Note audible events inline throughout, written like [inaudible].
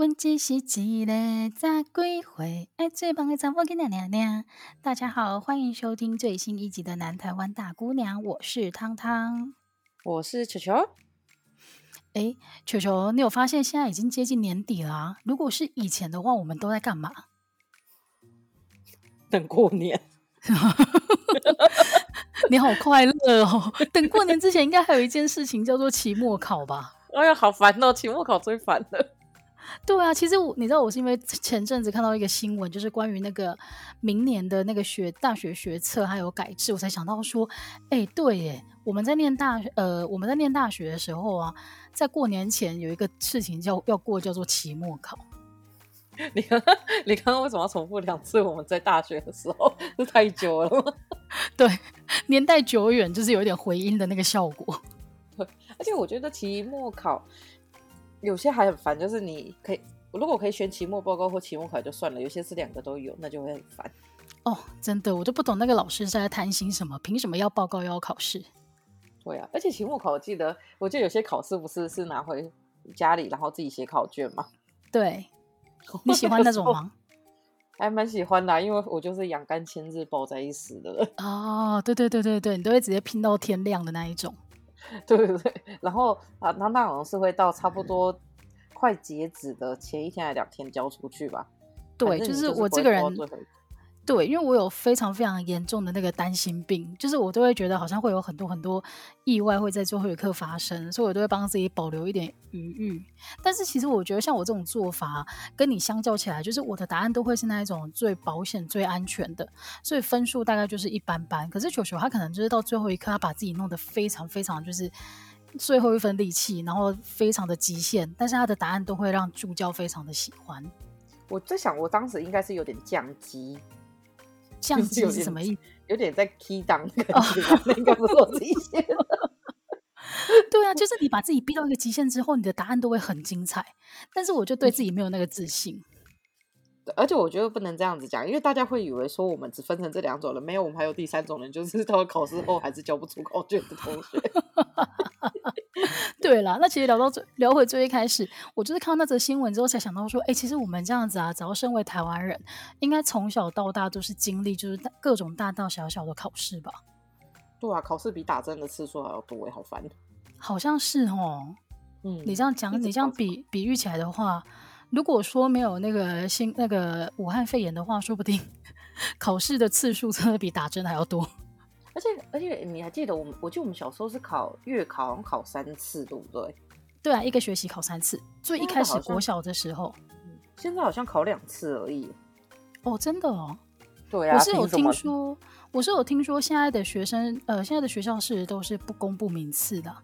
问只是一个十几岁爱最棒的丈夫，跟娘娘娘。大家好，欢迎收听最新一集的《南台湾大姑娘》，我是汤汤，我是球球。哎，球球，你有发现现在已经接近年底了啊？如果是以前的话，我们都在干嘛？[laughs] 等过年。[laughs] 你好快乐哦！等过年之前，应该还有一件事情叫做期末考吧？哎呀，好烦哦！期末考最烦了。对啊，其实我你知道，我是因为前阵子看到一个新闻，就是关于那个明年的那个学大学学测还有改制，我才想到说，哎，对耶，我们在念大呃我们在念大学的时候啊，在过年前有一个事情叫要过，叫做期末考。[laughs] 你刚你刚刚为什么要重复两次？我们在大学的时候是太久了吗？[laughs] 对，年代久远，就是有一点回音的那个效果。[laughs] 对，而且我觉得期末考。有些还很烦，就是你可以，如果可以选期末报告或期末考就算了，有些是两个都有，那就会很烦。哦，真的，我就不懂那个老师在贪心什么，凭什么要报告又要考试？对啊，而且期末考，我记得，我记得有些考试不是是拿回家里，然后自己写考卷吗？对，你喜欢那种吗？[laughs] 还蛮喜欢的啊，因为我就是养肝千日抱在一时的人。哦，对对对对对，你都会直接拼到天亮的那一种。[laughs] 对对对，[laughs] 然后啊，那那好像是会到差不多快截止的前一天还两天交出去吧？对，就是我这个人。对，因为我有非常非常严重的那个担心病，就是我都会觉得好像会有很多很多意外会在最后一刻发生，所以我都会帮自己保留一点余裕。但是其实我觉得像我这种做法跟你相较起来，就是我的答案都会是那一种最保险、最安全的，所以分数大概就是一般般。可是球球他可能就是到最后一刻，他把自己弄得非常非常就是最后一分力气，然后非常的极限，但是他的答案都会让助教非常的喜欢。我在想，我当时应该是有点降级。降级是什么意思？有点在 key down 的感觉，那应该不是我自己写的。[laughs] 对啊，就是你把自己逼到一个极限之后，你的答案都会很精彩。但是我就对自己没有那个自信。而且我觉得不能这样子讲，因为大家会以为说我们只分成这两种人，没有，我们还有第三种人，就是到了考试后还是交不出考卷的同学。[laughs] 对啦，那其实聊到最聊回最一开始，我就是看到那则新闻之后才想到说，哎，其实我们这样子啊，只要身为台湾人，应该从小到大都是经历就是各种大大小小的考试吧？对啊，考试比打针的次数还要多，好烦。好像是哦。嗯，你这样讲，你这样比比喻起来的话，如果说没有那个新那个武汉肺炎的话，说不定 [laughs] 考试的次数真的比打针还要多。而且而且你还记得我们？我记得我们小时候是考月考，好像考三次，对不对？对啊，一个学期考三次。最一开始国小的时候，现在好像考两次而已。哦，真的哦。对啊，我是有听说，我是有听说，现在的学生，呃，现在的学校是都是不公布名次的。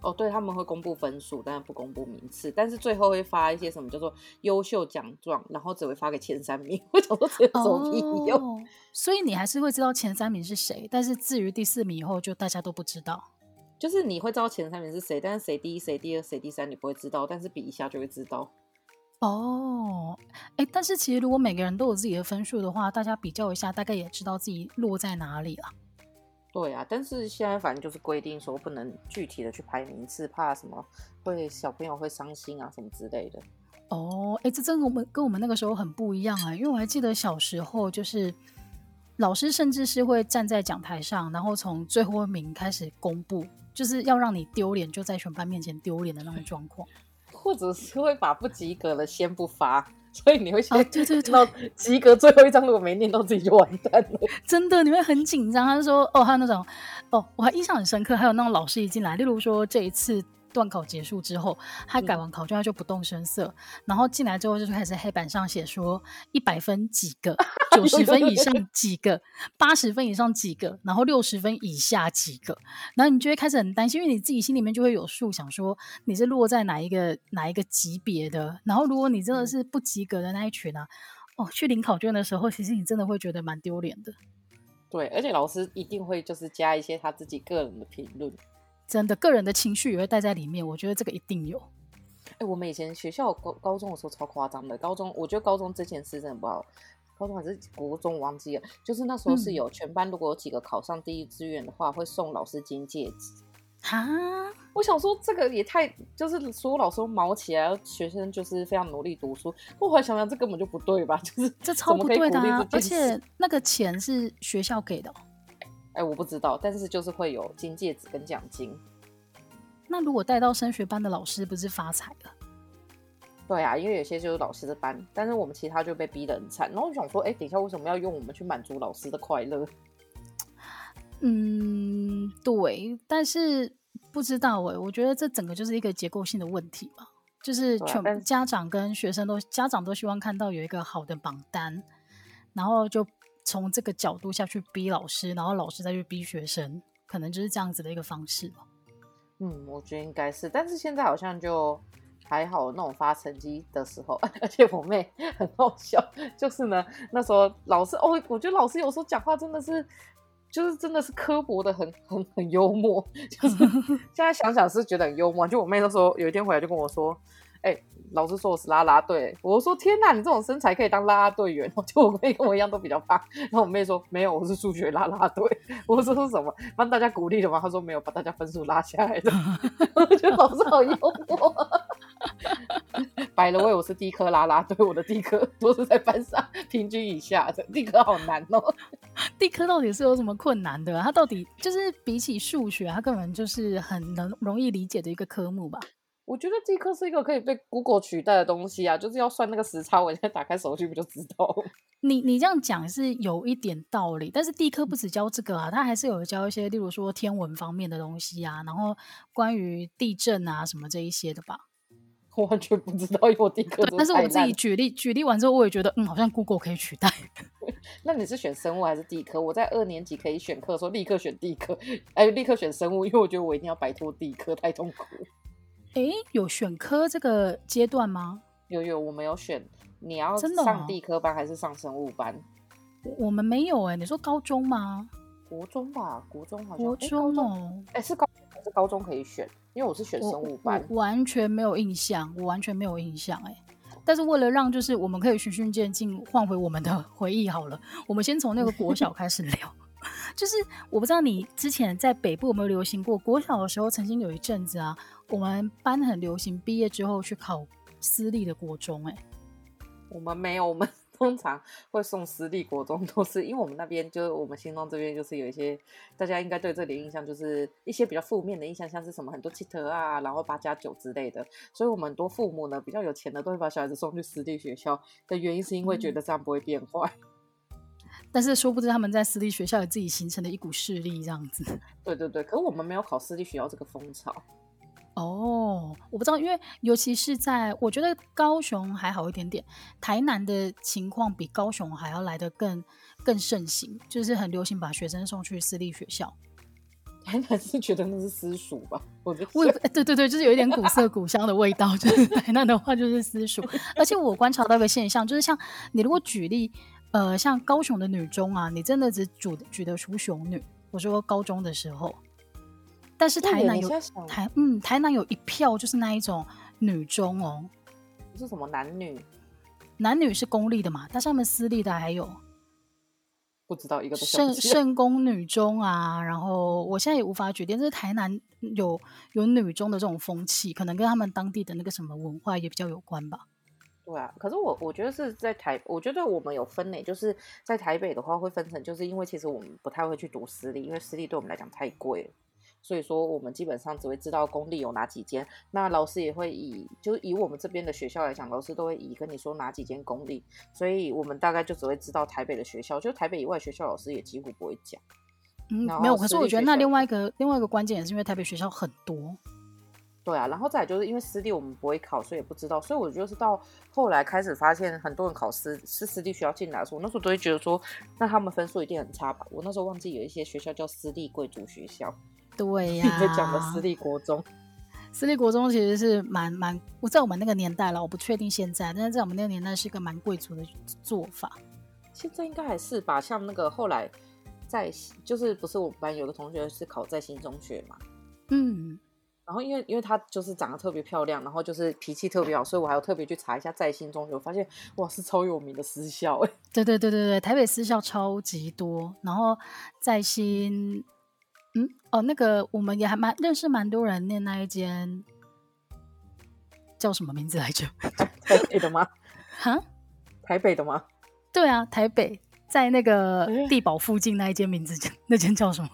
哦，对，他们会公布分数，但是不公布名次，但是最后会发一些什么叫做优秀奖状，然后只会发给前三名。为什么这有什么屁用？哦，所以你还是会知道前三名是谁，但是至于第四名以后，就大家都不知道。就是你会知道前三名是谁，但是谁第一、谁第二、谁第三，你不会知道，但是比一下就会知道。哦，哎，但是其实如果每个人都有自己的分数的话，大家比较一下，大概也知道自己落在哪里了。对啊，但是现在反正就是规定说不能具体的去排名次，怕什么会小朋友会伤心啊什么之类的。哦，哎，这真的我们跟我们那个时候很不一样啊，因为我还记得小时候就是老师甚至是会站在讲台上，然后从最后一名开始公布，就是要让你丢脸，就在全班面前丢脸的那种状况，或者是会把不及格的先不发。所以你会先对对到及格最后一张，如果没念到自己就完蛋了。真的，你会很紧张。他就说：“哦，还有那种，哦，我还印象很深刻。还有那种老师一进来，例如说这一次。”段考结束之后，他改完考卷，他就不动声色，嗯、然后进来之后就开始黑板上写说一百分几个，[laughs] 九十分以上几个，八十分以上几个，然后六十分以下几个，然后你就会开始很担心，因为你自己心里面就会有数，想说你是落在哪一个哪一个级别的，然后如果你真的是不及格的那一群啊，哦，去领考卷的时候，其实你真的会觉得蛮丢脸的。对，而且老师一定会就是加一些他自己个人的评论。真的，个人的情绪也会带在里面。我觉得这个一定有。哎、欸，我们以前学校高高中的时候超夸张的。高中，我觉得高中这件事真的不好。高中还是国中，我忘记了。就是那时候是有全班，如果有几个考上第一志愿的话，会送老师金戒指。哈，我想说这个也太就是所有老师都毛起来，学生就是非常努力读书。我后来想想，这根本就不对吧？[laughs] 就是这超不对的啊！而且那个钱是学校给的。哎，我不知道，但是就是会有金戒指跟奖金。那如果带到升学班的老师，不是发财了？对啊，因为有些就是老师的班，但是我们其他就被逼得很惨。然后我想说，哎，等一下为什么要用我们去满足老师的快乐？嗯，对，但是不知道哎，我觉得这整个就是一个结构性的问题嘛，就是全家长跟学生都家长都希望看到有一个好的榜单，然后就。从这个角度下去逼老师，然后老师再去逼学生，可能就是这样子的一个方式吧。嗯，我觉得应该是，但是现在好像就还好。那种发成绩的时候，[laughs] 而且我妹 [laughs] 很好笑，就是呢，那时候老师哦，我觉得老师有时候讲话真的是，就是真的是刻薄的很 [laughs] 很很幽默，就是现在想想是觉得很幽默。就我妹那时候有一天回来就跟我说，哎、欸。老师说我是拉拉队，我说天哪，你这种身材可以当拉拉队员？[laughs] 就我妹跟我一样都比较胖，然后我妹说没有，我是数学拉拉队。我说是什么？帮大家鼓励的吗？她说没有，把大家分数拉下来的。[laughs] 我觉得老师好幽默。摆了位我是地科拉拉队，我的地科都是在班上平均以下的。地科好难哦，地科到底是有什么困难的？它到底就是比起数学，它根本就是很能容易理解的一个科目吧？我觉得地科是一个可以被 Google 取代的东西啊，就是要算那个时差，我现在打开手机不就知道？[laughs] 你你这样讲是有一点道理，但是地科不止教这个啊，它还是有教一些，例如说天文方面的东西啊，然后关于地震啊什么这一些的吧。[laughs] 我完全不知道，因为我地科。但是我自己举例举例完之后，我也觉得嗯，好像 Google 可以取代。[laughs] 那你是选生物还是地科？我在二年级可以选课的时候，立刻选地科，哎，立刻选生物，因为我觉得我一定要摆脱地科，太痛苦。哎，有选科这个阶段吗？有有，我们有选。你要上地科班还是上生物班？哦、我们没有哎。你说高中吗？国中吧，国中好像。国中哦，哎，是高还是高中可以选？因为我是选生物班，完全没有印象，我完全没有印象哎。但是为了让就是我们可以循序渐进，换回我们的回忆好了，我们先从那个国小开始聊。[laughs] 就是我不知道你之前在北部有没有流行过，国小的时候曾经有一阵子啊，我们班很流行毕业之后去考私立的国中，欸。哎，我们没有，我们通常会送私立国中，都是因为我们那边就是我们新庄这边就是有一些大家应该对这里印象就是一些比较负面的印象，像是什么很多汽车啊，然后八加九之类的，所以我们很多父母呢比较有钱的都会把小孩子送去私立学校的原因是因为觉得这样不会变坏。嗯但是殊不知他们在私立学校有自己形成的一股势力，这样子。对对对，可是我们没有考私立学校这个风潮。哦，我不知道，因为尤其是在我觉得高雄还好一点点，台南的情况比高雄还要来得更更盛行，就是很流行把学生送去私立学校。[laughs] 台南是觉得那是私塾吧？我我对对对，就是有一点古色古香的味道。就是 [laughs] 台南的话就是私塾，而且我观察到一个现象，就是像你如果举例。呃，像高雄的女中啊，你真的只举举得出雄女。我说高中的时候，但是台南有台嗯，台南有一票就是那一种女中哦，是什么男女？男女是公立的嘛，但是他们私立的还有不知道一个圣圣公女中啊。然后我现在也无法决定，就是台南有有女中的这种风气，可能跟他们当地的那个什么文化也比较有关吧。对啊，可是我我觉得是在台，我觉得我们有分类，就是在台北的话会分成，就是因为其实我们不太会去读私立，因为私立对我们来讲太贵了，所以说我们基本上只会知道公立有哪几间，那老师也会以，就是以我们这边的学校来讲，老师都会以跟你说哪几间公立，所以我们大概就只会知道台北的学校，就台北以外学校老师也几乎不会讲。嗯，没有，可是我觉得那另外一个另外一个关键也是因为台北学校很多。对啊，然后再来就是因为私立我们不会考，所以也不知道。所以我就是到后来开始发现，很多人考私是私立学校进来的时候，我那时候都会觉得说，那他们分数一定很差吧？我那时候忘记有一些学校叫私立贵族学校。对呀、啊，[laughs] 你讲的私立国中，[laughs] 私立国中其实是蛮蛮，我在我们那个年代了，我不确定现在，但是在我们那个年代是一个蛮贵族的做法。现在应该还是吧？像那个后来在就是不是我们班有个同学是考在新中学嘛？嗯。然后因为因为她就是长得特别漂亮，然后就是脾气特别好，所以我还要特别去查一下在新中学，我发现哇是超有名的私校哎。对对对对对，台北私校超级多，然后在新，嗯哦，那个我们也还蛮认识蛮多人念那一间叫什么名字来着？[laughs] 台北的吗？[laughs] 哈？台北的吗？对啊，台北在那个地堡附近那一间名字叫那间叫什么？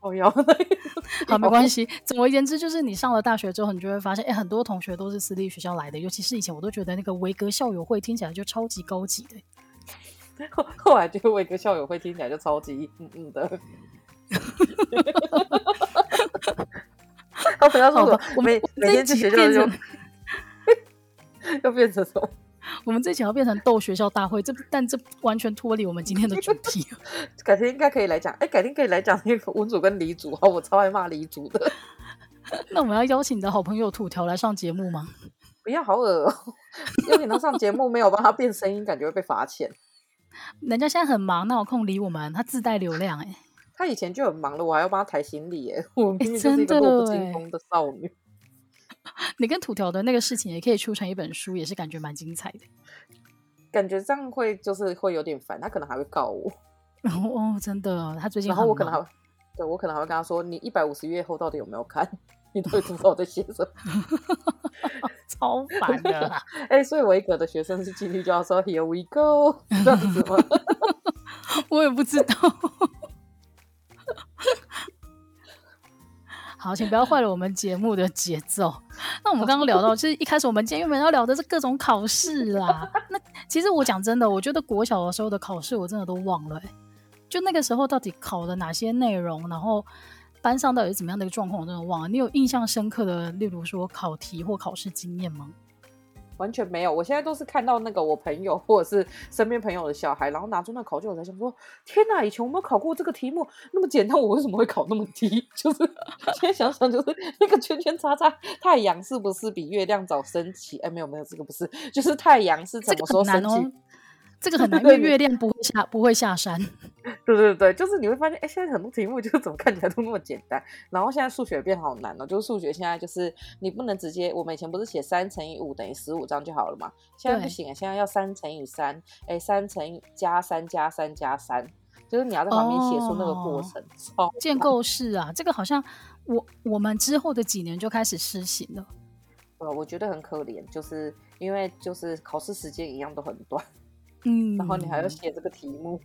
靠腰。[laughs] 好，没关系。总而言之，就是你上了大学之后，你就会发现，哎，很多同学都是私立学校来的，尤其是以前我都觉得那个维格校友会听起来就超级高级的。后后来觉得维格校友会听起来就超级嗯嗯的。我 [laughs] 跟他说，我每每天去学校就 [laughs] 要变成什么？[laughs] 我们这期要变成斗学校大会，这但这完全脱离我们今天的主题。改天应该可以来讲，哎，改天可以来讲那个文组跟理组。啊，我超爱骂理组的。那我们要邀请你的好朋友土条来上节目吗？不要，好恶哦！邀请他上节目，没有帮他变声音，感觉会被罚钱。人家现在很忙，哪有空理我们？他自带流量哎。他以前就很忙了，我还要帮他抬行李耶。[laughs] 我明明就是一个弱不禁风的少女。[laughs] 你跟土条的那个事情也可以出成一本书，也是感觉蛮精彩的。[laughs] 感觉这样会就是会有点烦，他可能还会告我。哦，真的，他最近。然后我可能还会，对我可能还会跟他说：“你一百五十页后到底有没有看？你都会知道我在写什么。”超烦的。哎、欸，所以维格的学生是进去就要说 “Here we go” 这样子吗？我也不知道。好，请不要坏了我们节目的节奏。那我们刚刚聊到，就是一开始我们今天原本要聊的是各种考试啦。那其实我讲真的，我觉得国小的时候的考试我真的都忘了、就那个时候到底考了哪些内容，然后班上到底是怎么样的一个状况，我真的忘了。你有印象深刻的，例如说考题或考试经验吗？完全没有，我现在都是看到那个我朋友或者是身边朋友的小孩，然后拿出那考卷，我才想说：天哪！以前我没有考过这个题目，那么简单，我为什么会考那么低？[laughs] 就是现在想想，就是那个圈圈叉叉，太阳是不是比月亮早升起？哎，没有没有，这个不是，就是太阳是怎么说升起？这个很难，因为月亮不会下不会下山。[laughs] 对对对，就是你会发现，哎，现在很多题目就是怎么看起来都那么简单，然后现在数学变好难了，就是数学现在就是你不能直接，我们以前不是写三乘以五等于十五张就好了嘛？现在不行啊，现在要三乘以三，哎，三乘以加三加三加三，就是你要在旁边写出那个过程。哦，建构式啊，这个好像我我们之后的几年就开始实行了。呃，我觉得很可怜，就是因为就是考试时间一样都很短。嗯，然后你还要写这个题目，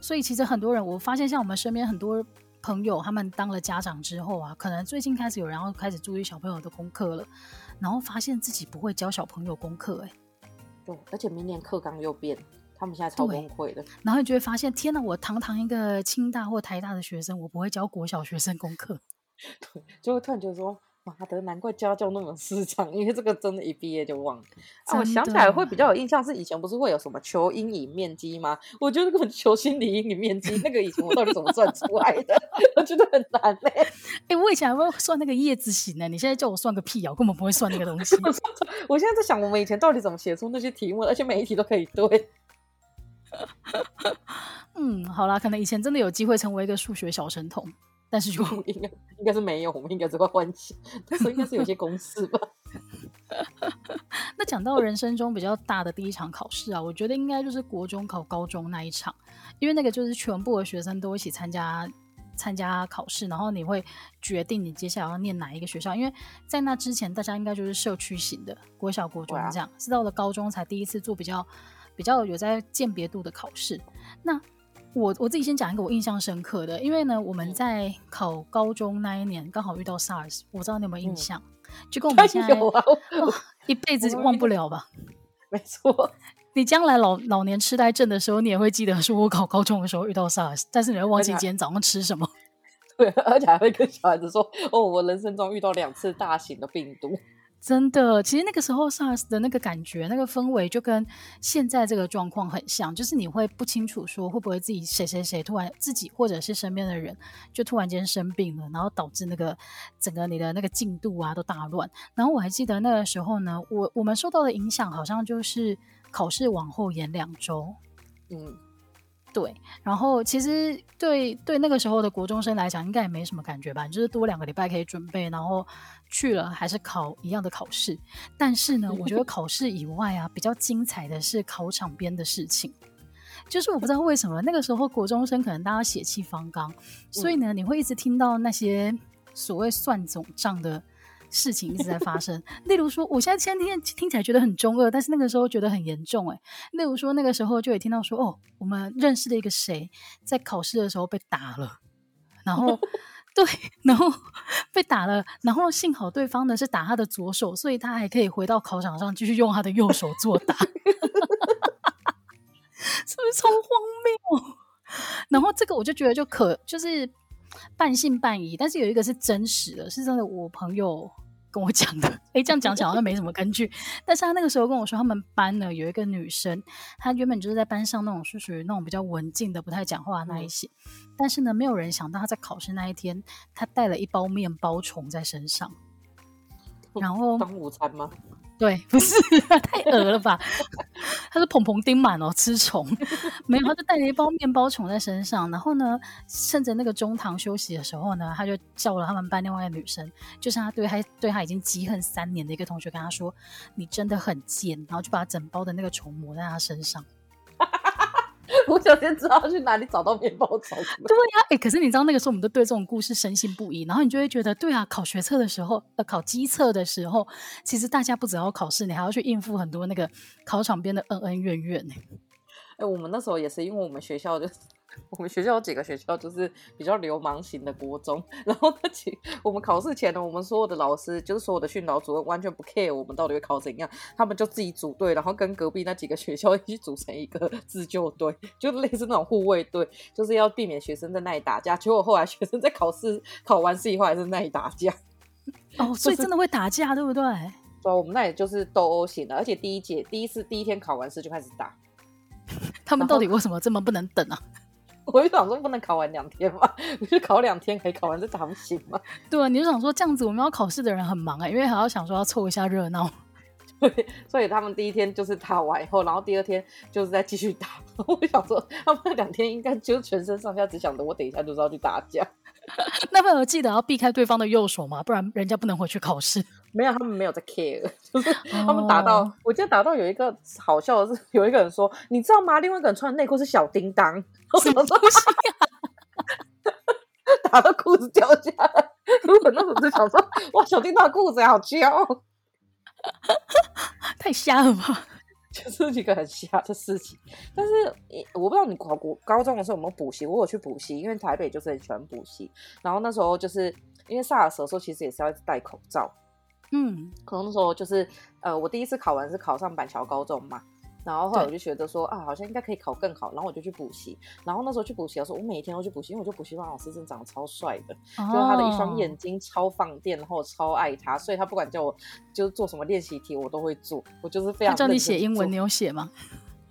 所以其实很多人，我发现像我们身边很多朋友，他们当了家长之后啊，可能最近开始有人要开始注意小朋友的功课了，然后发现自己不会教小朋友功课，哎，对，而且明年课纲又变，他们现在超崩溃的。然后你就会发现，天哪，我堂堂一个清大或台大的学生，我不会教国小学生功课，[laughs] 对，就会突然觉得说。妈的，难怪家教那么失常，因为这个真的，一毕业就忘了。啊，我想起来会比较有印象，是以前不是会有什么求阴影面积吗？我觉得那个 [laughs] 求心理阴影面积，那个以前我到底怎么算出来的？[laughs] 我觉得很难嘞。哎、欸，我以前还会算那个叶子形呢，你现在叫我算个屁啊！我根本不会算那个东西。[laughs] 我现在在想，我们以前到底怎么写出那些题目，而且每一题都可以对。嗯，好啦，可能以前真的有机会成为一个数学小神童。但是就应该应该是没有，我们应该只会幻想，但是应该是有些公式吧。[laughs] 那讲到人生中比较大的第一场考试啊，我觉得应该就是国中考高中那一场，因为那个就是全部的学生都一起参加参加考试，然后你会决定你接下来要念哪一个学校。因为在那之前，大家应该就是社区型的国小、国中这样，啊、是到了高中才第一次做比较比较有在鉴别度的考试。那我我自己先讲一个我印象深刻的，因为呢，我们在考高中那一年刚好遇到 SARS，我不知道你有没有印象？嗯、就跟我们现在有啊，哦、一辈子忘不了吧？没错，你将来老老年痴呆症的时候，你也会记得说我考高中的时候遇到 SARS，但是你会忘记今天早上吃什么。[laughs] 对，而且还会跟小孩子说：“哦，我人生中遇到两次大型的病毒。”真的，其实那个时候 SARS 的那个感觉、那个氛围，就跟现在这个状况很像，就是你会不清楚说会不会自己谁谁谁突然自己或者是身边的人就突然间生病了，然后导致那个整个你的那个进度啊都大乱。然后我还记得那个时候呢，我我们受到的影响好像就是考试往后延两周，嗯。对，然后其实对对那个时候的国中生来讲，应该也没什么感觉吧，就是多两个礼拜可以准备，然后去了还是考一样的考试。但是呢，我觉得考试以外啊，比较精彩的是考场边的事情，就是我不知道为什么那个时候国中生可能大家血气方刚，所以呢，你会一直听到那些所谓算总账的事情一直在发生。例如说，我现在现在听听起来觉得很中二，但是那个时候觉得很严重。哎，例如说那个时候就也听到说，哦，我们认识的一个谁在考试的时候被打了，然后。[laughs] 对，然后 [laughs] 被打了，然后幸好对方呢是打他的左手，所以他还可以回到考场上继续用他的右手作答，[laughs] 是不是超荒谬？然后这个我就觉得就可就是半信半疑，但是有一个是真实的，是真的，我朋友。跟我讲的，哎，这样讲起来好像没什么根据。但是他那个时候跟我说，他们班呢有一个女生，她原本就是在班上那种是属于那种比较文静的，不太讲话的那一些。嗯、但是呢，没有人想到她在考试那一天，她带了一包面包虫在身上，然后当午餐吗？对，[laughs] 不是 [laughs] 太恶了吧？[laughs] 他是蓬蓬丁满哦，吃虫没有，他就带了一包面包虫在身上。然后呢，趁着那个中堂休息的时候呢，他就叫了他们班另外一个女生，就是他对他对他已经记恨三年的一个同学，跟他说：“你真的很贱。”然后就把整包的那个虫抹在他身上。我想先知道去哪里找到面包虫。[laughs] 对呀、啊，哎、欸，可是你知道那个时候我们都对这种故事深信不疑，然后你就会觉得，对啊，考学测的时候，呃，考机测的时候，其实大家不只要考试，你还要去应付很多那个考场边的恩恩怨怨呢。哎、欸，我们那时候也是，因为我们学校就。[laughs] 我们学校有几个学校就是比较流氓型的国中，[laughs] 然后那几我们考试前呢，我们所有的老师就是所有的训导主任完全不 care 我们到底会考怎样，他们就自己组队，然后跟隔壁那几个学校一起组成一个自救队，[laughs] 就类似那种护卫队，就是要避免学生在那里打架。结果后来学生在考试考完试以后还是在那里打架，哦，所以真的会打架，对不对？对，我们那里就是斗殴型的，而且第一节第一次第一天考完试就开始打，他们到底为什么这么不能等啊？我就想说，不能考完两天嘛？[laughs] 你就考两天，可以考完这咋不行吗？[laughs] 对啊，你就想说这样子，我们要考试的人很忙啊、欸，因为还要想说要凑一下热闹。[laughs] 对，所以他们第一天就是打完以后，然后第二天就是再继续打。我想说，他们两天应该就全身上下只想着我等一下就是要去打架。[laughs] 那朋友记得要避开对方的右手嘛，不然人家不能回去考试。[laughs] 没有，他们没有在 care，[laughs] 就是他们打到，oh. 我记得打到有一个好笑的是，有一个人说，你知道吗？另外一个人穿的内裤是小叮当，什么东西啊？打到裤子掉下来，我那时候就想说，哇，小叮当的裤子好翘，太瞎了吧？[laughs] 就是一个很瞎的事情。但是我不知道你考国高中的时候有没有补习，我有去补习，因为台北就是很喜欢补习。然后那时候就是因为 SARS 的时候，其实也是要戴口罩。嗯，可能那时候就是，呃，我第一次考完是考上板桥高中嘛，然后后来我就觉得说啊，好像应该可以考更好，然后我就去补习，然后那时候去补习的时候，我每一天都去补习，因为我觉得补习班老师真的长得超帅的，哦、就是他的一双眼睛超放电，然后我超爱他，所以他不管叫我就是做什么练习题，我都会做，我就是非常叫你写英文，你有写吗？[laughs]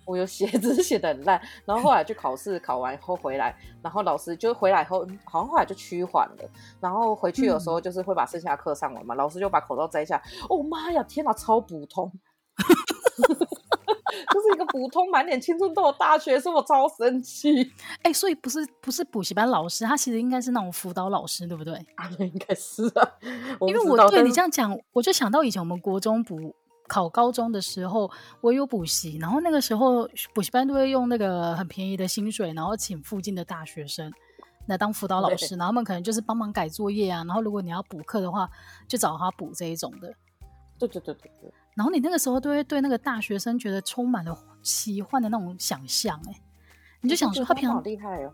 我有写，只是写的很烂。然后后来去考试，考完以后回来，然后老师就回来以后，好像后来就趋缓了。然后回去的时候，就是会把剩下的课上完嘛。嗯、老师就把口罩摘下。哦妈呀，天哪，超普通，[laughs] 就是一个普通满脸青春痘的大学生，我超生气。哎、欸，所以不是不是补习班老师，他其实应该是那种辅导老师，对不对？[laughs] 啊，应该是啊。因为我对你这样讲，我就想到以前我们国中补。考高中的时候，我有补习，然后那个时候补习班都会用那个很便宜的薪水，然后请附近的大学生来当辅导老师，然后他们可能就是帮忙改作业啊，然后如果你要补课的话，就找他补这一种的。对对对对对。然后你那个时候都会对那个大学生觉得充满了奇幻的那种想象，哎，你就想说他平常好厉害哦。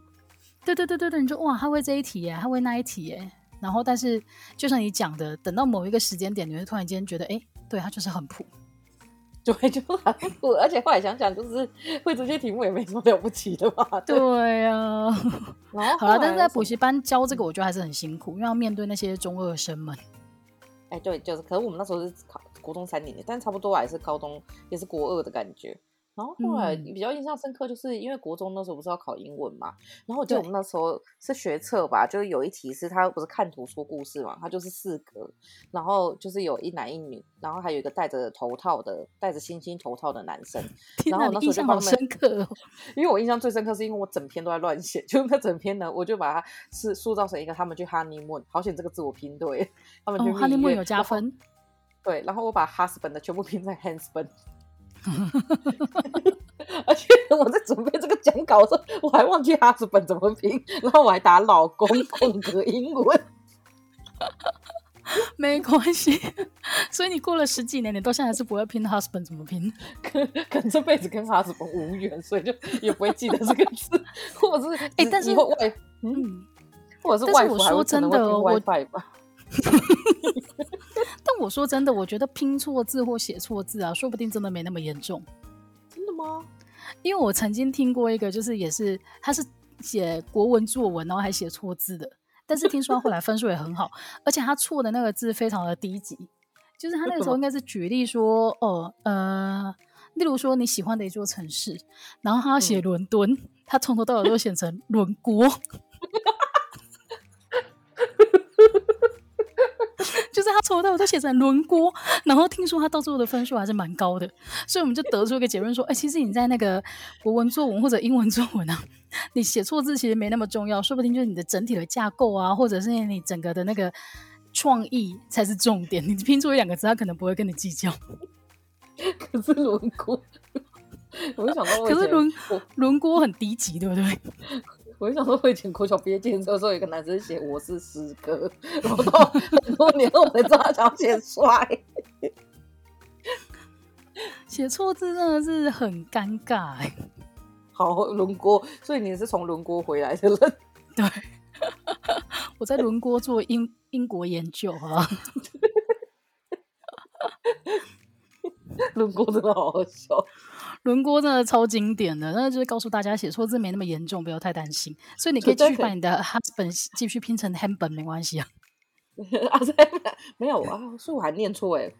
对对对对对，你就哇，他会这一题耶，他会那一题耶，然后但是就像你讲的，等到某一个时间点，你会突然间觉得，哎。对，他就是很普，[laughs] 对，就很普，而且后来想想，就是会这些题目也没什么了不起的嘛。[laughs] 对呀、啊，然后好了，但是在补习班教这个，我觉得还是很辛苦，因为要面对那些中二生们。哎，对，就是，可是我们那时候是考国中三年的，但差不多还是高中，也是国二的感觉。然后后来比较印象深刻，就是因为国中那时候不是要考英文嘛，然后我记得我们那时候是学测吧，就是有一题是他不是看图说故事嘛，他就是四格，然后就是有一男一女，然后还有一个戴着头套的戴着星星头套的男生，[laughs] 然后那时候就他们印象好深刻哦，[laughs] 因为我印象最深刻是因为我整篇都在乱写，就那整篇呢，我就把它是塑造成一个他们去 honeymoon，好险这个字我拼对，他们去 honeymoon 有加分，对，然后我把 husband 的全部拼在 husband。[laughs] 而且我在准备这个讲稿的时候，我还忘记 husband 怎么拼，[laughs] 然后我还打老公空格英文。[laughs] 没关系，所以你过了十几年，你到现在还是不会拼 husband 怎么拼？可可能这辈子跟 husband 无缘，所以就也不会记得这个字，或者是哎，但是外嗯，或者是外，我说真的，我 [laughs] 但我说真的，我觉得拼错字或写错字啊，说不定真的没那么严重。真的吗？因为我曾经听过一个，就是也是他是写国文作文，然后还写错字的。但是听说他后来分数也很好，而且他错的那个字非常的低级，就是他那个时候应该是举例说，哦，呃，例如说你喜欢的一座城市，然后他要写伦敦，嗯、他从头到尾都写成伦国。[laughs] 就是他从头到尾都写成轮锅，然后听说他到最后的分数还是蛮高的，所以我们就得出一个结论说，哎、欸，其实你在那个国文作文或者英文作文啊，[laughs] 你写错字其实没那么重要，说不定就是你的整体的架构啊，或者是你整个的那个创意才是重点。你拼错一两个字，他可能不会跟你计较。[laughs] 可是轮锅，我就想到，可是轮轮锅很低级，对不对？我就想说，我以前国小毕业纪念册的时候，有一个男生写我是师哥，然后到很多年后我才知道他想写帅，[laughs] 写错字真的是很尴尬哎。好，轮锅，所以你是从轮锅回来的人？对，[laughs] 我在轮锅做英英国研究啊。[laughs] 轮锅真的好好笑。轮锅真的超经典的，那就是告诉大家写错字没那么严重，不要太担心。所以你可以 [laughs] 去把你的 husband 继续拼成 husband 没关系啊。[laughs] 啊，没有啊，所以我还念错哎。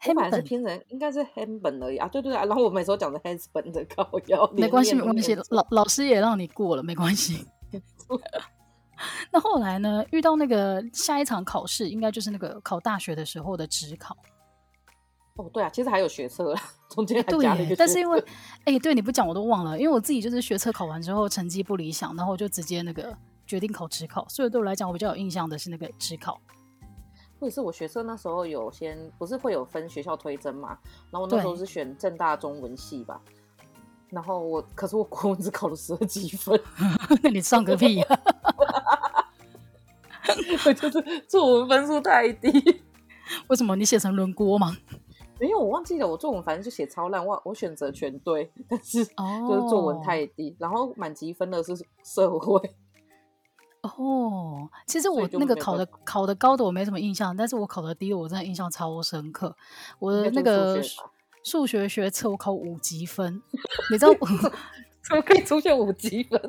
黑板是拼成应该是 husband 而已啊，对对对。然后我每次都讲的 husband 的高腰，没关系没关系，老老师也让你过了，没关系。[laughs] 那后来呢？遇到那个下一场考试，应该就是那个考大学的时候的指考。哦，对啊，其实还有学测，[laughs] 中间还加了一个。但是因为，哎，对，你不讲我都忘了，因为我自己就是学测考完之后成绩不理想，然后就直接那个决定考职考，所以对我来讲，我比较有印象的是那个职考。或者是我学测那时候有先不是会有分学校推甄嘛，然后我那时候是选政大中文系吧，然后我可是我国文只考了十二几分，[laughs] 那你上个屁呀！[laughs] 我就是作文分数太低。为什么你写成轮锅吗？没有，我忘记了。我作文反正就写超烂，我我选择全对，但是就是作文太低。Oh. 然后满级分的是社会。[laughs] 哦，oh, 其实我那个考的考的高的我没什么印象，但是我考的低的我真的印象超深刻。我的那个数学学测我考五级分，[laughs] 你知道 [laughs] 怎么可以出现五级分？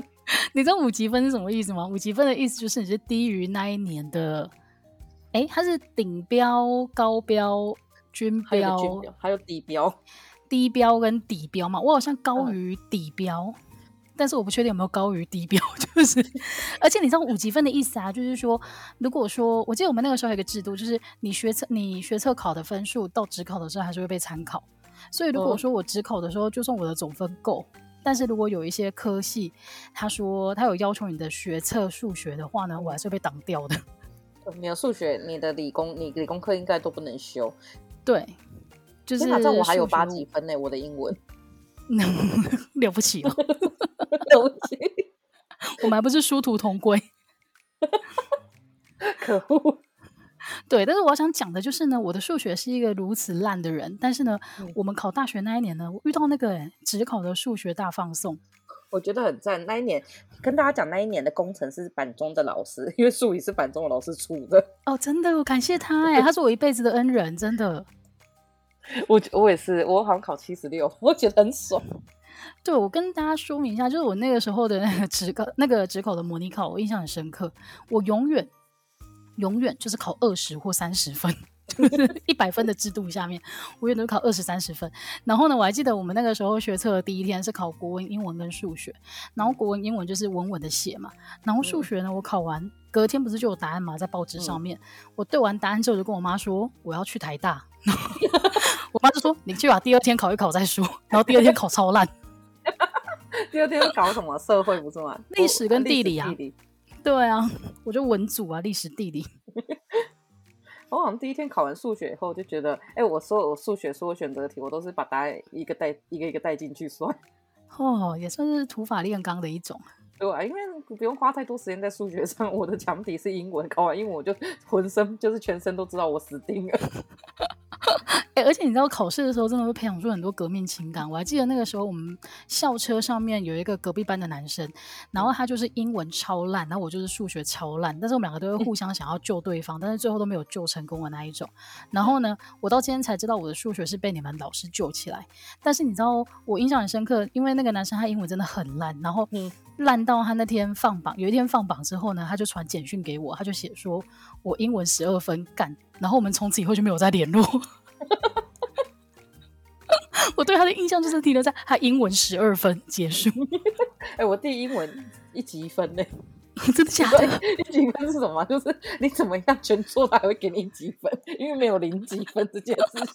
你知道五级分是什么意思吗？五级分的意思就是你是低于那一年的，哎，它是顶标、高标。均标还有底标，[laughs] 低标跟底标嘛，我好像高于底标，嗯、但是我不确定有没有高于低标，[laughs] 就是，而且你知道五级分的意思啊，就是说，如果说我记得我们那个时候有一个制度，就是你学测你学测考的分数到职考的时候还是会被参考，所以如果说我职考的时候就算我的总分够，嗯、但是如果有一些科系他说他有要求你的学测数学的话呢，我还是会被挡掉的。没有数学，你的理工你理工科应该都不能修。对，就是反正我还有八几分呢，我的英文。[laughs] 了不起哦，[laughs] 了不起，我们还不是殊途同归，可恶。[laughs] 对，但是我要想讲的就是呢，我的数学是一个如此烂的人，但是呢，嗯、我们考大学那一年呢，我遇到那个只考的数学大放送，我觉得很赞。那一年跟大家讲，那一年的工程是板中的老师，[laughs] 因为数理是板中的老师出的。哦，真的，我感谢他哎，他是我一辈子的恩人，真的。我我也是，我好像考七十六，我觉得很爽。[laughs] 对，我跟大家说明一下，就是我那个时候的那个职考，那个职考的模拟考，我印象很深刻。我永远永远就是考二十或三十分，就 [laughs] 是一百分的制度下面，我也能考二十三十分。然后呢，我还记得我们那个时候学测的第一天是考国文、英文跟数学，然后国文、英文就是稳稳的写嘛，然后数学呢，我考完隔天不是就有答案嘛，在报纸上面，嗯、我对完答案之后就跟我妈说我要去台大。[laughs] 我妈就说：“你去把第二天考一考再说。”然后第二天考超烂。[laughs] 第二天考什么？社会不是吗？历史跟地理啊。对啊，我就文组啊，历史地理。我好像第一天考完数学以后就觉得，哎、欸，我说我数学所有选择题，我都是把答案一个带一个一个带进去算。[laughs] 哦，也算是土法炼钢的一种。对啊，因为不用花太多时间在数学上。[laughs] 我的强敌是英文，考完英文我就浑身就是全身都知道我死定了。[laughs] 哎、欸，而且你知道考试的时候真的会培养出很多革命情感。我还记得那个时候我们校车上面有一个隔壁班的男生，然后他就是英文超烂，然后我就是数学超烂，但是我们两个都会互相想要救对方，但是最后都没有救成功的那一种。然后呢，我到今天才知道我的数学是被你们老师救起来。但是你知道我印象很深刻，因为那个男生他英文真的很烂，然后烂到他那天放榜，有一天放榜之后呢，他就传简讯给我，他就写说我英文十二分干，然后我们从此以后就没有再联络。[laughs] 我对他的印象就是停留在他英文十二分结束。[laughs] 哎、欸，我弟英文一级分呢，[laughs] 真的假的？一级分是什么？就是你怎么样全错，他还会给你一级分，因为没有零级分这件事情。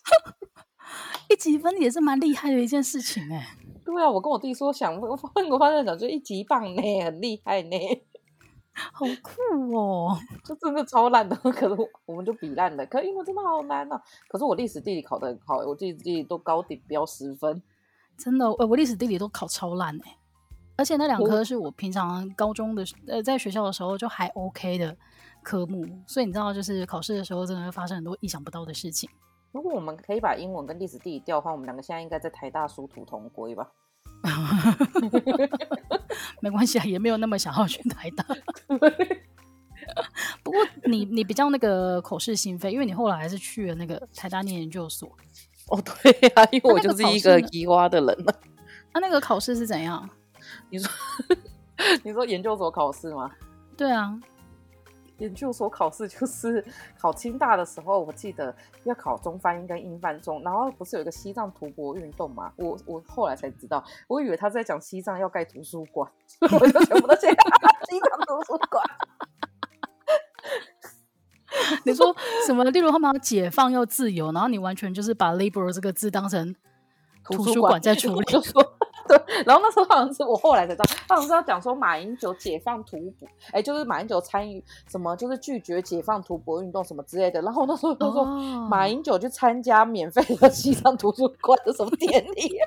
一级分也是蛮厉害的一件事情哎、欸。对啊，我跟我弟说想，我 [laughs] 我发现想就一级棒呢，很厉害呢。[laughs] 好酷哦！就真的超烂的，可是我们就比烂的。可英文真的好难啊！可是我历史地理考得很好，我历史地理都高顶标十分，真的。呃，我历史地理都考超烂哎，而且那两科是我平常高中的呃在学校的时候就还 OK 的科目，所以你知道，就是考试的时候真的会发生很多意想不到的事情。如果我们可以把英文跟历史地理调换，我们两个现在应该在台大殊途同归吧？[laughs] 没关系啊，也没有那么想要去台大。[laughs] 不过你你比较那个口是心非，因为你后来还是去了那个台大念研究所。哦，对啊，因为我就是一个移花的人了。那那个考试是怎样？你说 [laughs] 你说研究所考试吗？对啊。研究所考试就是 [laughs] 考清大的时候，我记得要考中翻英跟英翻中，然后不是有一个西藏图博运动嘛？我我后来才知道，我以为他在讲西藏要盖图书馆，所 [laughs] 以我就全部都写 [laughs] 西藏图书馆。你说什么？例如他们要解放要自由，然后你完全就是把 “liberal” 这个字当成图书馆在处理。对，然后那时候好像是我后来才知道，他好像是要讲说马英九解放图博，哎，就是马英九参与什么，就是拒绝解放图博运动什么之类的。然后那时候就说马英九去参加免费的西藏图书馆的什么典礼，[laughs]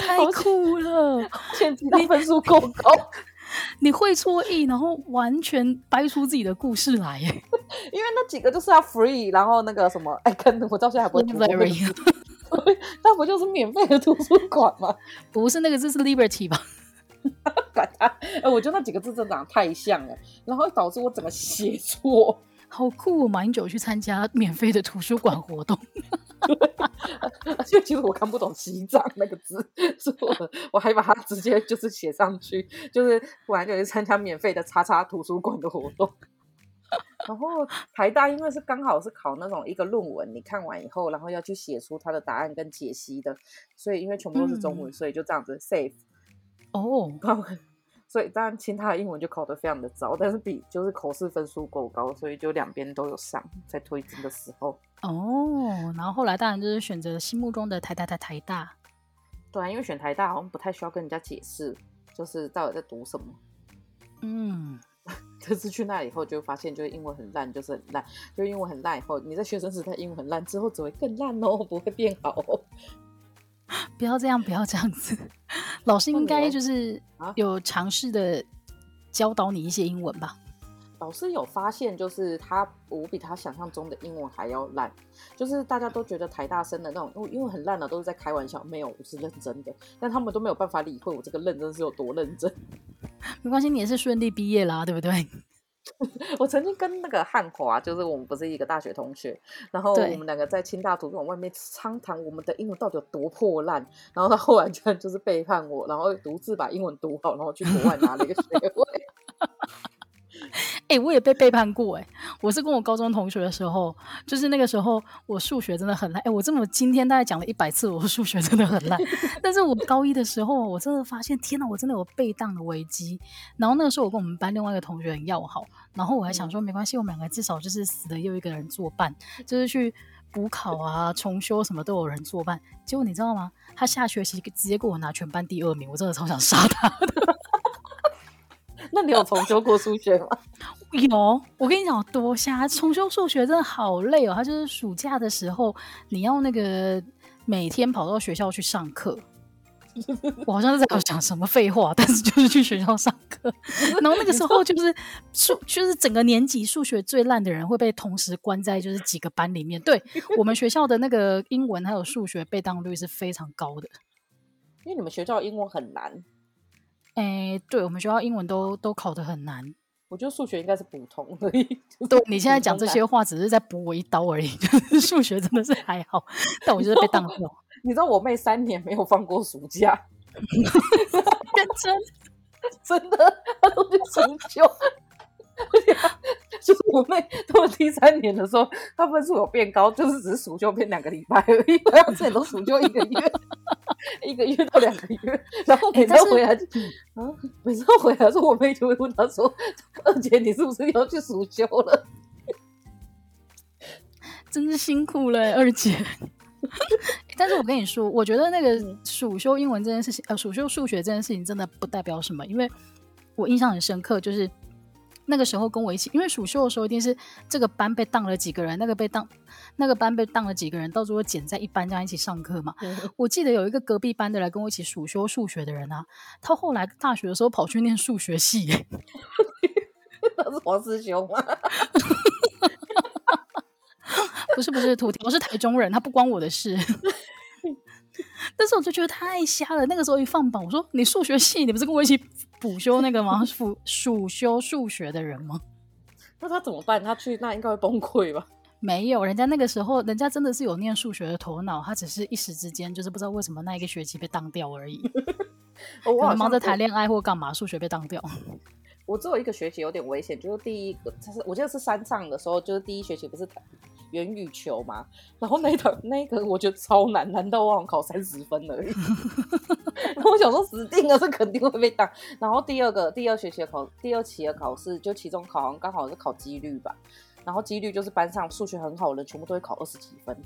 太酷了！前几天分数够高，[laughs] 你会错意，然后完全掰出自己的故事来耶。因为那几个就是要 free，然后那个什么，哎，跟我到现在还不会读。[laughs] 那不就是免费的图书馆吗？不是那个字是 liberty 吧？[laughs] 管他！哎，我觉得那几个字真的长得太像了，然后导致我整个写错。好酷哦！马英九去参加免费的图书馆活动，[laughs] 而且其实我看不懂西藏那个字，[laughs] 所以我我还把它直接就是写上去，就是不然就去参加免费的叉叉图书馆的活动。[laughs] 然后台大因为是刚好是考那种一个论文，你看完以后，然后要去写出它的答案跟解析的，所以因为全部都是中文，嗯、所以就这样子 safe 哦。所以当然清大的英文就考得非常的糟，但是比就是口试分数够高，所以就两边都有上，在推甄的时候。哦，然后后来当然就是选择心目中的台大台台大。对啊，因为选台大好像不太需要跟人家解释，就是到底在读什么。嗯。[laughs] 可是去那以后就发现，就是英文很烂，就是很烂，就英文很烂以后，你在学生时代英文很烂，之后只会更烂哦，不会变好哦。[laughs] 不要这样，不要这样子。老师应该就是有尝试的教导你一些英文吧？老师有发现，就是他我比他想象中的英文还要烂，就是大家都觉得台大生的那种英文很烂的，都是在开玩笑，没有，我是认真的，但他们都没有办法理会我这个认真是有多认真。没关系，你也是顺利毕业啦，对不对？[laughs] 我曾经跟那个汉华，就是我们不是一个大学同学，然后我们两个在清大图书馆外面畅谈我们的英文到底有多破烂，然后他后来居然就是背叛我，然后独自把英文读好，然后去国外拿了一个学位。哎、欸，我也被背叛过哎、欸！我是跟我高中同学的时候，就是那个时候我数学真的很烂。哎、欸，我这么今天大概讲了一百次，我数学真的很烂。[laughs] 但是我高一的时候，我真的发现，天哪，我真的有被当的危机。然后那个时候，我跟我们班另外一个同学很要好，然后我还想说，没关系，我们两个至少就是死了又一个人作伴，就是去补考啊、重修什么都有人作伴。结果你知道吗？他下学期直接给我拿全班第二名，我真的超想杀他的。那你有重修过数学吗？[laughs] 有，我跟你讲，多瞎重修数学真的好累哦。他就是暑假的时候，你要那个每天跑到学校去上课。[laughs] 我好像是在讲什么废话，但是就是去学校上课。然后那个时候就是数，就是整个年级数学最烂的人会被同时关在就是几个班里面。对，我们学校的那个英文还有数学被当率是非常高的，因为你们学校英文很难。哎、欸，对，我们学校英文都都考得很难。我觉得数学应该是普通而已。对，你现在讲这些话，只是在补我一刀而已。[laughs] 就是数学真的是还好，但我就是被当掉。[laughs] 你知道我妹三年没有放过暑假，[laughs] 认真真的，她都去重修。[laughs] 就是我妹到了第三年的时候，她分数有变高，就是只是暑休变两个礼拜而已。好像之前都暑休一个月，[laughs] 一个月到两个月，然后每次回来就，啊，每次回来说，我妹就会问她说：“二姐，你是不是要去暑休了？” [laughs] 真是辛苦了，二姐。但是我跟你说，我觉得那个暑修英文这件事情，呃，暑修数学这件事情，真的不代表什么，因为我印象很深刻，就是。那个时候跟我一起，因为暑修的时候一定是这个班被当了几个人，那个被当那个班被当了几个人，到时候减在一班这样一起上课嘛。嗯、我记得有一个隔壁班的来跟我一起暑修数学的人啊，他后来大学的时候跑去念数学系，[laughs] 他 [laughs] 是黄师兄吗？不是不是，土条是台中人，他不关我的事。[laughs] 但是我就觉得太瞎了。那个时候一放榜，我说你数学系，你不是跟我一起补修那个吗？辅暑 [laughs] 修数学的人吗？[laughs] 那他怎么办？他去那应该会崩溃吧？没有，人家那个时候，人家真的是有念数学的头脑，他只是一时之间就是不知道为什么那一个学期被当掉而已。可能忙着谈恋爱或干嘛，数学被当掉。我只有一个学期有点危险，就是第一个，他是我记得是山上的时候，就是第一学期不是圆羽球嘛，然后那个 [laughs] 那个我觉得超难，难到忘考三十分而已。[laughs] 然后我想说死定了，这肯定会被当。然后第二个第二学期的考第二期的考试就期中考，好像刚好是考几率吧。然后几率就是班上数学很好的人全部都会考二十几分。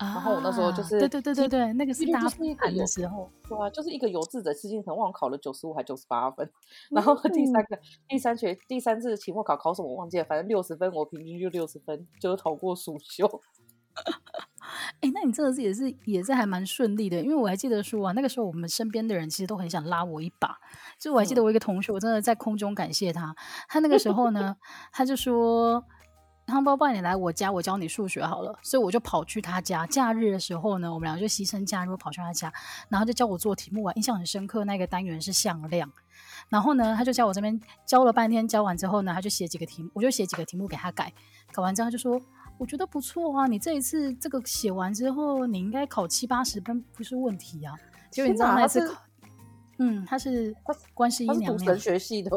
然后我那时候就是，对对对对对，那个是大盘的时候，对啊，就是一个有志者事竟成，忘考了九十五还九十八分。[laughs] 然后第三个第三学第三次期末考考什么我忘记了，反正六十分，我平均就六十分，就是逃过暑修。[laughs] 哎，那你真的是也是也是还蛮顺利的，因为我还记得说啊，那个时候我们身边的人其实都很想拉我一把。就我还记得我一个同学，我真的在空中感谢他，他那个时候呢，[laughs] 他就说。汤包包，你来我家，我教你数学好了。所以我就跑去他家。假日的时候呢，我们两个就牺牲假日跑去他家，然后就教我做题目啊。印象很深刻，那个单元是向量。然后呢，他就教我这边教了半天，教完之后呢，他就写几个题目，我就写几个题目给他改。改完之后他就说：“我觉得不错啊，你这一次这个写完之后，你应该考七八十分不是问题啊。”结果你知道那次考，嗯，他是观世音娘娘神学系的。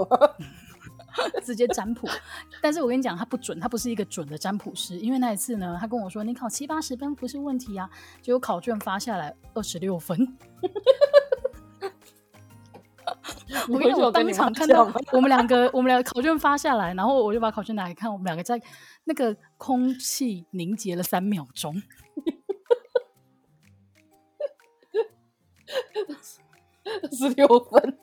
直接占卜，[laughs] 但是我跟你讲，他不准，他不是一个准的占卜师。因为那一次呢，他跟我说，你考七八十分不是问题啊，结果考卷发下来二十六分。[laughs] 我跟你讲，我当场看到我们两个，我们两个考卷发下来，然后我就把考卷拿来看，我们两个在那个空气凝结了三秒钟，[laughs] 二十六分。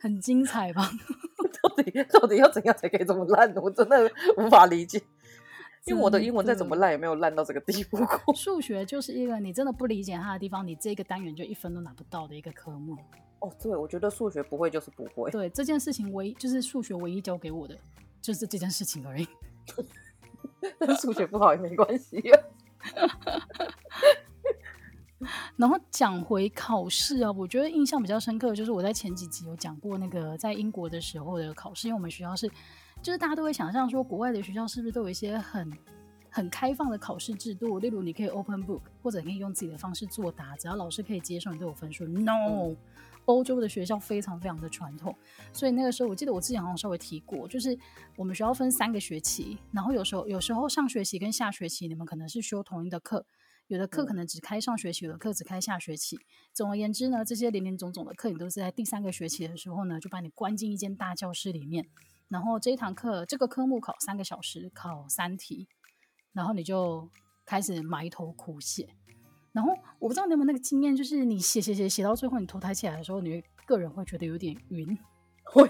很精彩吧？[laughs] 到底到底要怎样才可以这么烂？我真的无法理解。因为我的英文再怎么烂，也没有烂到这个地步过。数学就是一个你真的不理解它的地方，你这个单元就一分都拿不到的一个科目。哦，对，我觉得数学不会就是不会。对，这件事情唯一就是数学唯一教给我的就是这件事情而已。[laughs] 但数学不好也没关系啊。[laughs] 然后讲回考试啊，我觉得印象比较深刻的就是我在前几集有讲过那个在英国的时候的考试，因为我们学校是，就是大家都会想象说国外的学校是不是都有一些很很开放的考试制度，例如你可以 open book，或者你可以用自己的方式作答，只要老师可以接受，你都有分数。No，欧洲的学校非常非常的传统，所以那个时候我记得我之前好像稍微提过，就是我们学校分三个学期，然后有时候有时候上学期跟下学期你们可能是修同一的课。有的课可能只开上学期，有的课只开下学期。总而言之呢，这些林林总总的课，你都是在第三个学期的时候呢，就把你关进一间大教室里面。然后这一堂课，这个科目考三个小时，考三题，然后你就开始埋头苦写。然后我不知道你有没有那个经验，就是你写写写写到最后，你头抬起来的时候，你会个人会觉得有点晕。[laughs] 会，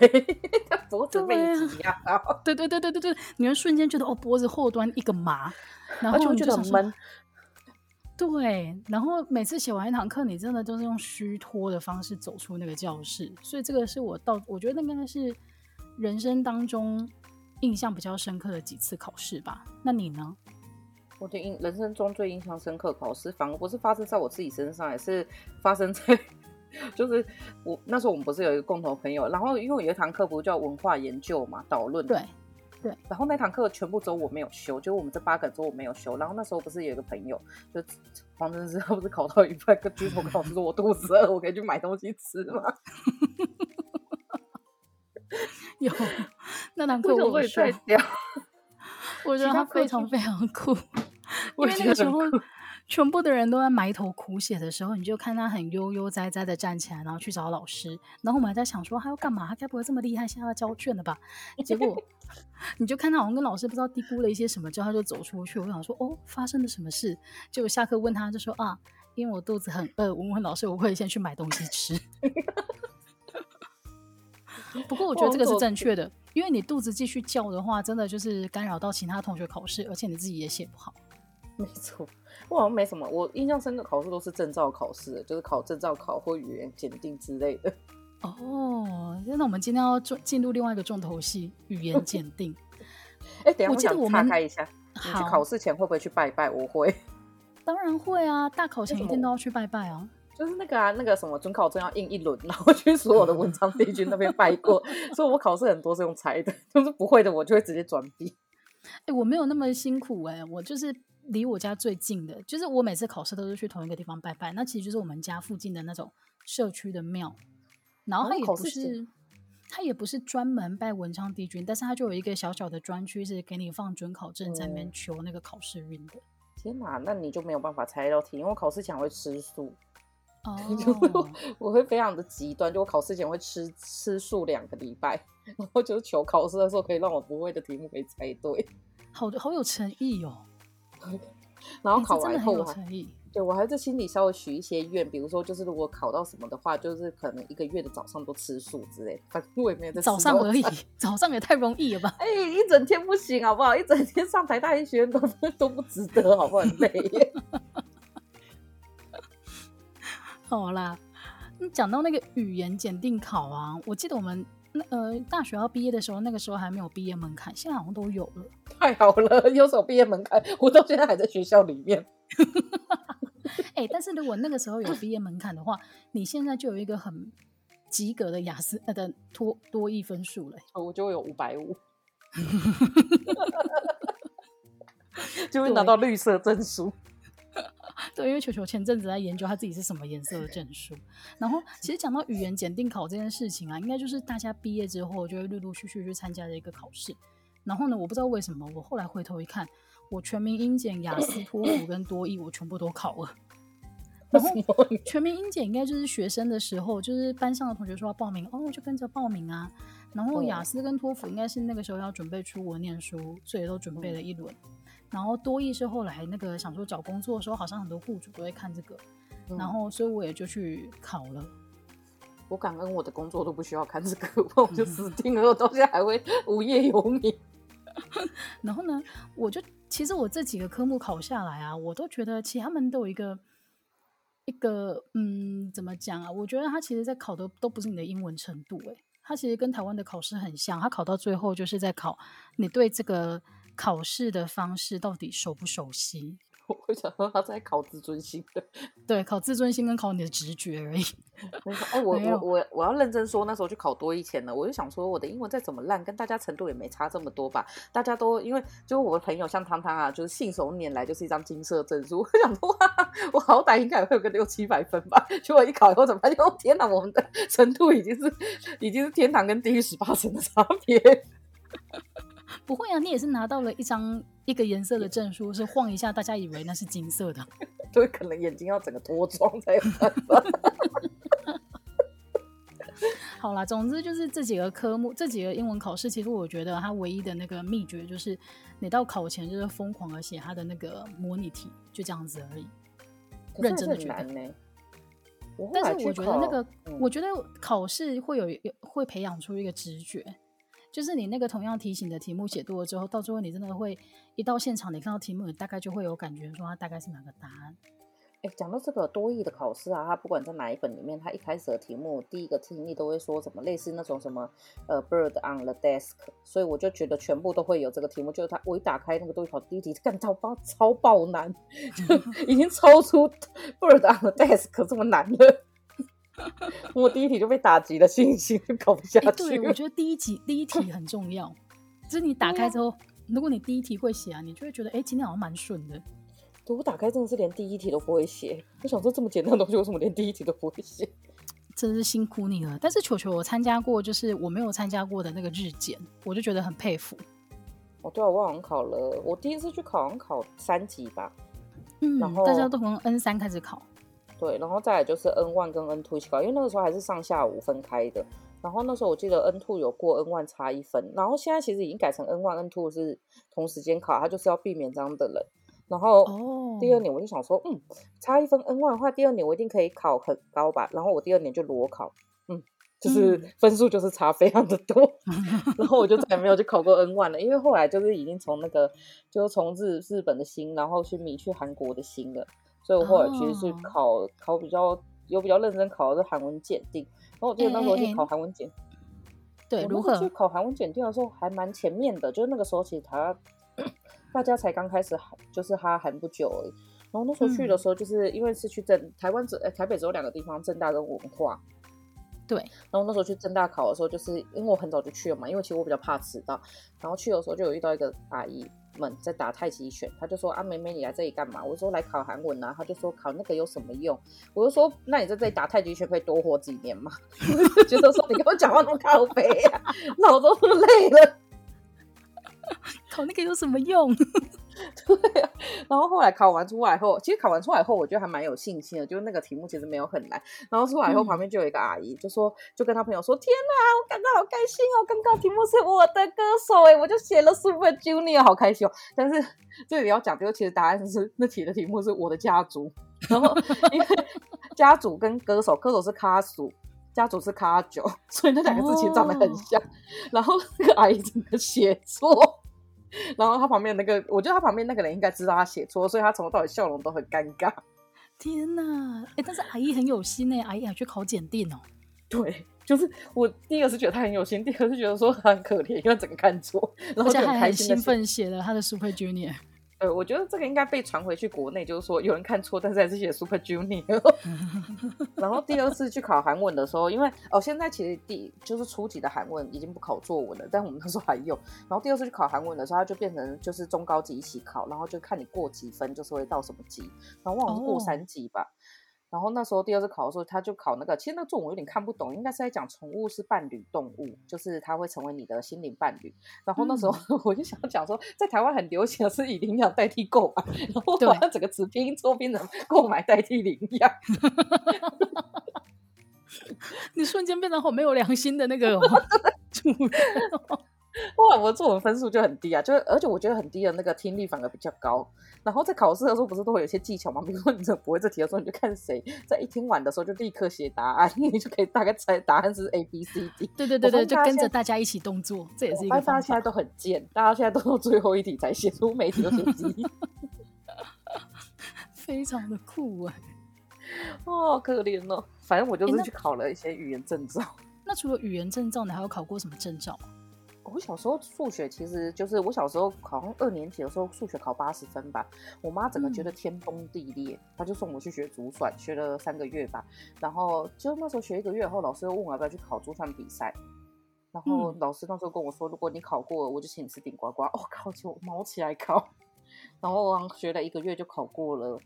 脖子被挤压到。对对对对对对，你会瞬间觉得哦，脖子后端一个麻，然后你就觉得很闷。对，然后每次写完一堂课，你真的都是用虚脱的方式走出那个教室，所以这个是我到我觉得那应该是人生当中印象比较深刻的几次考试吧。那你呢？我的印人生中最印象深刻考试，反而不是发生在我自己身上，也是发生在，[laughs] 就是我那时候我们不是有一个共同朋友，然后因为我有一堂课不是叫文化研究嘛，导论。对对。然后那堂课全部只有我没有修，就我们这八个人只有我没有修。然后那时候不是有一个朋友，就黄真是他不是考到一半，跟举手跟老师说：“我肚子饿，我可以去买东西吃吗？[laughs] ”有那堂课我会睡掉。[laughs] 我觉得他非常非常酷，因为那个时候全部的人都在埋头苦写的时候，你就看他很悠悠哉哉的站起来，然后去找老师。然后我们还在想说他要干嘛？他该不会这么厉害，现在要交卷了吧？结果 [laughs] 你就看他好像跟老师不知道嘀咕了一些什么，之后他就走出去。我想说哦，发生了什么事？结果下课问他就说啊，因为我肚子很饿，我问问老师，我会先去买东西吃。[laughs] 不过我觉得这个是正确的。因为你肚子继续叫的话，真的就是干扰到其他同学考试，而且你自己也写不好。没错，我好像没什么，我印象深的考试都是证照考试，就是考证照考或语言检定之类的。[laughs] 哦，那我们今天要进进入另外一个重头戏——语言检定。[laughs] 哎、欸，等一下我想岔开一下，你去考试前会不会去拜拜？我会，[laughs] 当然会啊，大考前一定都要去拜拜啊。就是那个啊，那个什么准考证要印一轮，然后去所有的文昌帝君那边拜过，所以我考试很多是用猜的，就是不会的我就会直接转笔。哎、欸，我没有那么辛苦哎、欸，我就是离我家最近的，就是我每次考试都是去同一个地方拜拜，那其实就是我们家附近的那种社区的庙，然后它也不是，它也不是专门拜文昌帝君，但是它就有一个小小的专区是给你放准考证在那边求那个考试运的。天哪，那你就没有办法猜到题，因为考试前会吃素。哦、[laughs] oh. 我会非常的极端，就我考试前会吃吃素两个礼拜，然后就是求考试的时候可以让我不会的题目可以猜对，好好有诚意哦。[laughs] 然后考完以后对我还在心里稍微许一些愿，比如说就是如果考到什么的话，就是可能一个月的早上都吃素之类，反正我也没有在早上而已，早上也太容易了吧？[laughs] 哎、欸，一整天不行好不好？一整天上台大医学院都都不值得，好不好？很累。[laughs] 好啦，你讲到那个语言检定考啊，我记得我们那呃大学要毕业的时候，那个时候还没有毕业门槛，现在好像都有了。[laughs] 太好了，有什么毕业门槛？我到现在还在学校里面。[laughs] 哎、欸，但是如果那个时候有毕业门槛的话，你现在就有一个很及格的雅思呃的多多益分数了，我就会有五百五，[laughs] 就会拿到绿色证书。[laughs] 对，因为球球前阵子在研究他自己是什么颜色的证书，然后其实讲到语言检定考这件事情啊，应该就是大家毕业之后就会陆陆续续去参加的一个考试。然后呢，我不知道为什么，我后来回头一看，我全民英检、雅思、托福跟多益我全部都考了。然后 [laughs] 全民英检应该就是学生的时候，就是班上的同学说要报名，哦，就跟着报名啊。然后雅思跟托福应该是那个时候要准备出国念书，所以都准备了一轮。然后多益是后来那个想说找工作的时候，好像很多雇主都会看这个，嗯、然后所以我也就去考了。我感恩我的工作都不需要看这个，[laughs] 我就死定了，我到现在还会无业游民。[laughs] 然后呢，我就其实我这几个科目考下来啊，我都觉得其实他们都有一个一个嗯，怎么讲啊？我觉得他其实在考的都不是你的英文程度，诶，他其实跟台湾的考试很像，他考到最后就是在考你对这个。考试的方式到底熟不熟悉？[laughs] 我会想说他在考自尊心的，[laughs] 对，考自尊心跟考你的直觉而已。哎，我 [laughs] 我我我要认真说，那时候去考多一前了，我就想说，我的英文再怎么烂，跟大家程度也没差这么多吧？大家都因为就我的朋友像汤汤啊，就是信手拈来就是一张金色证书，我想说哇，我好歹应该会有个六七百分吧？结果一考以后，怎么发现哦天哪，我们的程度已经是已经是天堂跟地狱十八层的差别。不会啊，你也是拿到了一张一个颜色的证书，是晃一下，大家以为那是金色的。[laughs] 对，可能眼睛要整个脱妆才有办法。[laughs] 好啦，总之就是这几个科目，这几个英文考试，其实我觉得它唯一的那个秘诀就是，你到考前就是疯狂的写它的那个模拟题，就这样子而已。认真的去难呢？但是我觉得那个，嗯、我觉得考试会有会培养出一个直觉，就是你那个同样题型的题目写多了之后，到最后你真的会一到现场，你看到题目，你大概就会有感觉，说它大概是哪个答案。哎，讲到这个多益的考试啊，它不管在哪一本里面，它一开始的题目第一个听力都会说什么类似那种什么呃 bird on the desk，所以我就觉得全部都会有这个题目。就是它我一打开那个多义考第一题，干超爆超爆难，[laughs] 就已经超出 bird on the desk 这么难了。我第一题就被打击了信心，就考不下去。对，我觉得第一题第一题很重要，就是你打开之后，如果你第一题会写啊，你就会觉得哎，今天好像蛮顺的。对我打开真的是连第一题都不会写，我想说这么简单的东西，为什么连第一题都不会写？真是辛苦你了。但是球球我参加过，就是我没有参加过的那个日检，我就觉得很佩服。哦，对啊，我好像考了，我第一次去考好像考三级吧。嗯，然后大家都从 N 三开始考。对，然后再来就是 N one 跟 N two 一起考，因为那个时候还是上下午分开的。然后那时候我记得 N two 有过 N one 差一分，然后现在其实已经改成 N one N two 是同时间考，它就是要避免这样的人。然后第二年我就想说，嗯，差一分 N1 的话，第二年我一定可以考很高吧。然后我第二年就裸考，嗯，就是分数就是差非常的多。嗯、[laughs] 然后我就再也没有去考过 N1 了，因为后来就是已经从那个，就是从日日本的心，然后去迷去韩国的心了。所以我后来其实是考、哦、考比较有比较认真考的是韩文检定。然后我记得那时候去考韩文检，对，如果去考韩文检定的时候还蛮前面的，就是那个时候其实他。大家才刚开始，就是哈韩不久而已。然后那时候去的时候，就是因为是去政台湾只，台北只有两个地方，正大跟文化。对。然后那时候去正大考的时候，就是因为我很早就去了嘛，因为其实我比较怕迟到。然后去的时候就有遇到一个阿姨们在打太极拳，他就说：“啊，妹妹你来这里干嘛？”我说：“来考韩文啊。”他就说：“考那个有什么用？”我就说：“那你在这里打太极拳可以多活几年吗？” [laughs] 觉得说你跟我讲话那么靠北呀，脑都那么累了。考那个有什么用？[laughs] [laughs] 对啊，然后后来考完出来后，其实考完出来后，我觉得还蛮有信心的，就是那个题目其实没有很难。然后出来后，旁边就有一个阿姨，就说，就跟他朋友说：“嗯、天哪，我感到好开心哦！刚刚题目是我的歌手哎，我就写了 Super Junior，好开心哦。”但是这里要讲，就其实答案是那题的题目是我的家族，然后因为 [laughs] 家族跟歌手，歌手是卡数。家族是卡九，所以那两个字其实长得很像。Oh. 然后那个阿姨整个写错，[laughs] 然后他旁边那个，我觉得他旁边那个人应该知道他写错，所以他从头到尾笑容都很尴尬。[laughs] 天哪！哎，但是阿姨很有心呢，阿姨还去考检定哦。对，就是我第一个是觉得他很有心，第二个是觉得说他很可怜，因为整个看错，然后就很开心的兴奋写了他的 Super Junior。对，我觉得这个应该被传回去国内，就是说有人看错，但是还是写 Super Junior。[laughs] 然后第二次去考韩文的时候，因为哦，现在其实第就是初级的韩文已经不考作文了，但我们那时候还有。然后第二次去考韩文的时候，它就变成就是中高级一起考，然后就看你过几分，就是会到什么级。然后忘了是过三级吧。Oh. 然后那时候第二次考的时候，他就考那个，其实那个作文我有点看不懂，应该是在讲宠物是伴侣动物，就是它会成为你的心灵伴侣。然后那时候 [laughs] 我就想讲说，在台湾很流行的是以领养代替购买，然后把它整个词拼音错拼成购买代替领养。[laughs] 你瞬间变得好没有良心的那个 [laughs] 主人。[laughs] 哇，我作文分数就很低啊，就而且我觉得很低的那个听力反而比较高。然后在考试的时候不是都会有些技巧吗？比 [laughs] 如说你不会这题的时候，你就看谁在一听完的时候就立刻写答案，[laughs] 你就可以大概猜答案是 A B C D。对对对对，就跟着大家一起动作，这也是一个。大家现在都很贱，大家现在都到最后一题才写出每题都写题，非常的酷啊！哦，可怜哦。反正我就是去考了一些语言证照。那，那除了语言证照，你还有考过什么证照？我小时候数学其实就是我小时候好像二年级的时候，数学考八十分吧。我妈整个觉得天崩地裂，她、嗯、就送我去学珠算，学了三个月吧。然后就那时候学一个月后，老师又问我要不要去考珠算比赛。然后老师那时候跟我说，如果你考过了，我就请你吃顶呱呱。[laughs] 哦，考起我毛起来考。[laughs] 然后我学了一个月就考过了。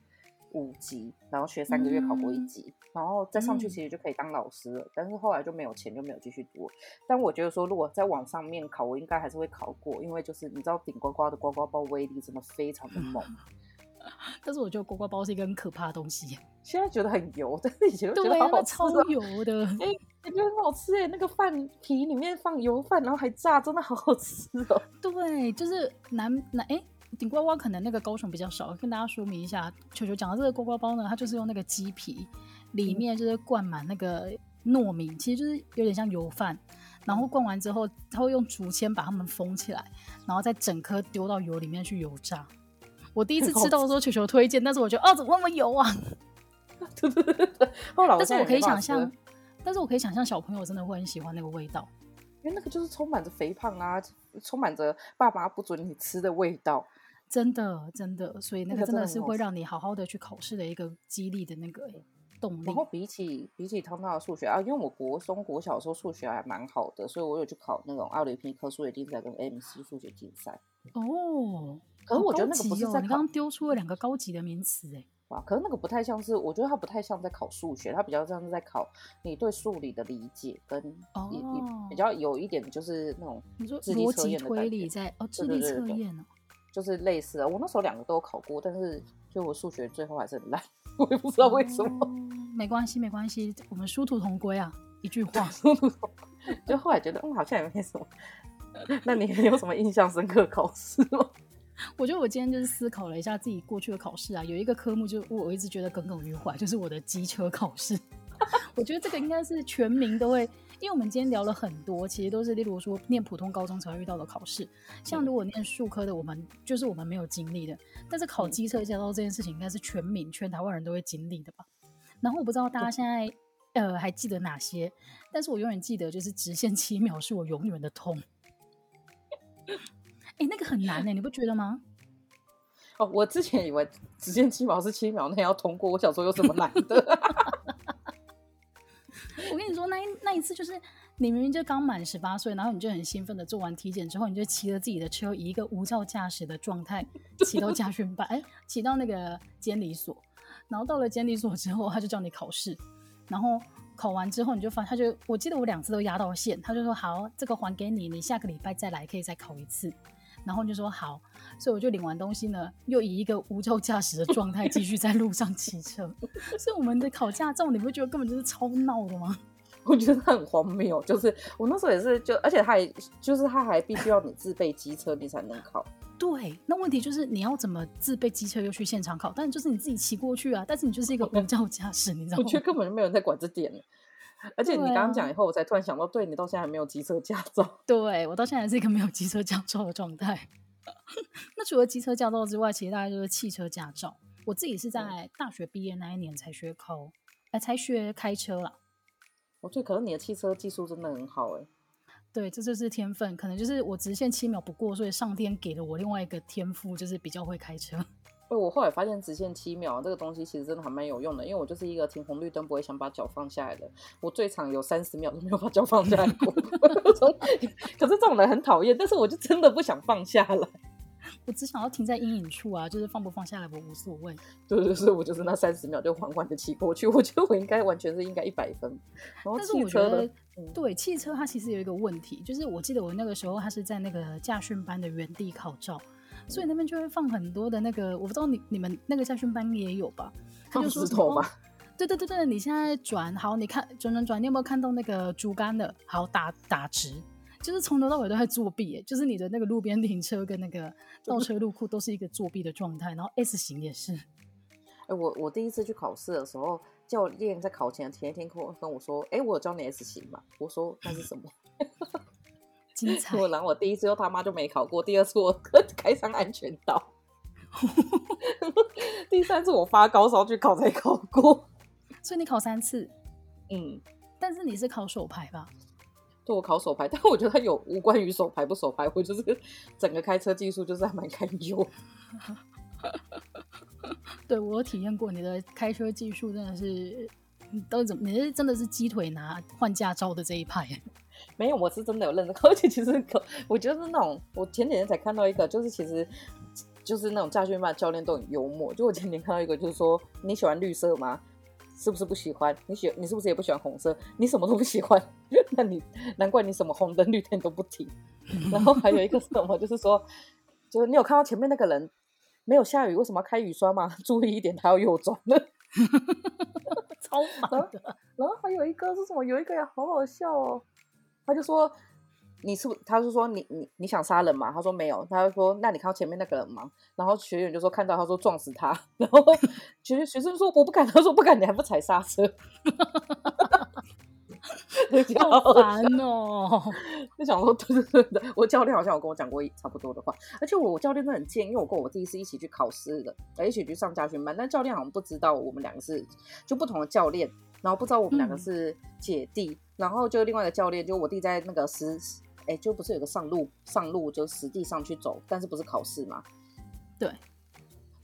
五级，然后学三个月考过一级，嗯、然后再上去其实就可以当老师了。嗯、但是后来就没有钱，就没有继续读。但我觉得说，如果再往上面考，我应该还是会考过，因为就是你知道顶呱呱的呱呱包威力真的非常的猛。[laughs] 但是我觉得呱呱包是一个很可怕的东西，[laughs] 现在觉得很油，但是以前都觉得好好吃，超油的。哎、欸，感觉很好吃哎，那个饭皮里面放油饭，然后还炸，真的好好吃哦。对，就是南南哎。顶呱呱可能那个高雄比较少，跟大家说明一下。球球讲的这个呱呱包呢，它就是用那个鸡皮，里面就是灌满那个糯米，其实就是有点像油饭。然后灌完之后，它会用竹签把它们封起来，然后再整颗丢到油里面去油炸。我第一次吃到的时候，球球推荐，但是我觉得哦，怎么那么油啊？对对对对。后来但是我可以想象，但是我可以想象小朋友真的会很喜欢那个味道，因为那个就是充满着肥胖啊，充满着爸爸不准你吃的味道。真的真的，所以那个真的是会让你好好的去考试的一个激励的那个。动力。然后比起比起汤汤的数学啊，因为我国中国小的时候数学还蛮好的，所以我有去考那种奥林匹克数学竞赛跟 MC 数学竞赛。哦，可是我觉得那个不是在、哦、你刚刚丢出了两个高级的名词哎。哇，可是那个不太像是，我觉得它不太像在考数学，它比较像是在考你对数理的理解跟哦，比较有一点就是那种你说逻辑推理在哦，智力测验哦，就是类似的。我那时候两个都有考过，但是就我数学最后还是很烂，我也不知道为什么。哦没关系，没关系，我们殊途同归啊！一句话，[laughs] 殊途同归就后来觉得，嗯，好像也没什么。那你 [laughs] 有什么印象深刻考试吗？[laughs] 我觉得我今天就是思考了一下自己过去的考试啊，有一个科目就我一直觉得耿耿于怀，就是我的机车考试。我觉得这个应该是全民都会，因为我们今天聊了很多，其实都是例如说念普通高中才会遇到的考试。像如果念数科的，我们就是我们没有经历的，但是考机车驾照这件事情，应该是全民全台湾人都会经历的吧。然后我不知道大家现在呃还记得哪些，但是我永远记得就是直线七秒是我永远的痛。哎，那个很难呢，你不觉得吗？哦，我之前以为直线七秒是七秒内要通过，我想说有什么难的？[laughs] 一次就是你明明就刚满十八岁，然后你就很兴奋的做完体检之后，你就骑着自己的车，以一个无照驾驶的状态 [laughs] 骑到驾训班，哎，骑到那个监理所。然后到了监理所之后，他就叫你考试，然后考完之后你就发，他就我记得我两次都压到线，他就说好，这个还给你，你下个礼拜再来可以再考一次，然后就说好，所以我就领完东西呢，又以一个无照驾驶的状态继续在路上骑车，[laughs] 所以我们的考驾照你不觉得根本就是超闹的吗？我觉得很荒谬，就是我那时候也是就，而且他还就是他还必须要你自备机车你才能考。对，那问题就是你要怎么自备机车又去现场考？但就是你自己骑过去啊，但是你就是一个无照驾驶，你知道吗？我觉得根本就没有人在管这点。而且你刚刚讲以后，我才突然想到，对，你到现在还没有机车驾照。[laughs] 对，我到现在还是一个没有机车驾照的状态。[laughs] 那除了机车驾照之外，其实大概就是汽车驾照。我自己是在大学毕业那一年才学考，哎，才学开车啦。我觉得可能你的汽车技术真的很好哎。对，这就是天分，可能就是我直线七秒不过，所以上天给了我另外一个天赋，就是比较会开车。哎，[laughs] 我后来发现直线七秒这个东西其实真的还蛮有用的，因为我就是一个停红绿灯不会想把脚放下来的，我最长有三十秒都没有把脚放下来过。[laughs] [laughs] 可是这种人很讨厌，但是我就真的不想放下来。我只想要停在阴影处啊，就是放不放下来我无所谓。对对对，我就是那三十秒就缓缓的骑过去。我觉得我应该完全是应该一百分。但是我觉得，对汽车它其实有一个问题，就是我记得我那个时候它是在那个驾训班的原地考照，所以那边就会放很多的那个，我不知道你你们那个驾训班也有吧？他就说石头吗？对对对对，你现在转好，你看转转转，你有没有看到那个竹竿的？好打打直。就是从头到尾都在作弊，就是你的那个路边停车跟那个倒车入库都是一个作弊的状态，然后 S 型也是。哎，我我第一次去考试的时候，教练在考前前一天跟我跟我说：“哎，我有教你 S 型嘛？”我说：“那是什么？”精彩。[laughs] 我然后我第一次又他妈就没考过，第二次我 [laughs] 开上安全岛，[laughs] 第三次我发高烧去考才考过。所以你考三次？嗯，但是你是考手牌吧？我考手牌，[laughs] 但我觉得它有无关于手牌不手牌，我就是整个开车技术就是还蛮堪忧。[laughs] 对，我有体验过你的开车技术，真的是都怎么？你是真的是鸡腿拿换驾照的这一派？[laughs] 没有，我是真的有认识。而且其实可，我觉得是那种，我前几天才看到一个，就是其实就是那种驾训班教练都很幽默。就我前几天看到一个，就是说你喜欢绿色吗？是不是不喜欢？你喜你是不是也不喜欢红色？你什么都不喜欢，[laughs] 那你难怪你什么红灯绿灯都不停。[laughs] 然后还有一个什么，就是说，就是你有看到前面那个人没有下雨，为什么要开雨刷吗？[laughs] 注意一点，他要右转了，超烦的。然后还有一个是什么？有一个也好好笑哦，他就说你是不？他是说你你你想杀人吗？他说没有。他就说那你看到前面那个人吗？然后学员就说看到。他说撞死他。[laughs] 然后学学生说我不敢。他说不敢，你还不踩刹车？[laughs] 好烦哦！[laughs] 就想说对对对对，我教练好像有跟我讲过差不多的话。而且我教练都很贱，因为我跟我弟是一起去考试的，一起去上家训班。但教练好像不知道我们两个是就不同的教练，然后不知道我们两个是姐弟。嗯、然后就另外一个教练，就我弟在那个实。哎，就不是有个上路上路，就实地上去走，但是不是考试嘛？对。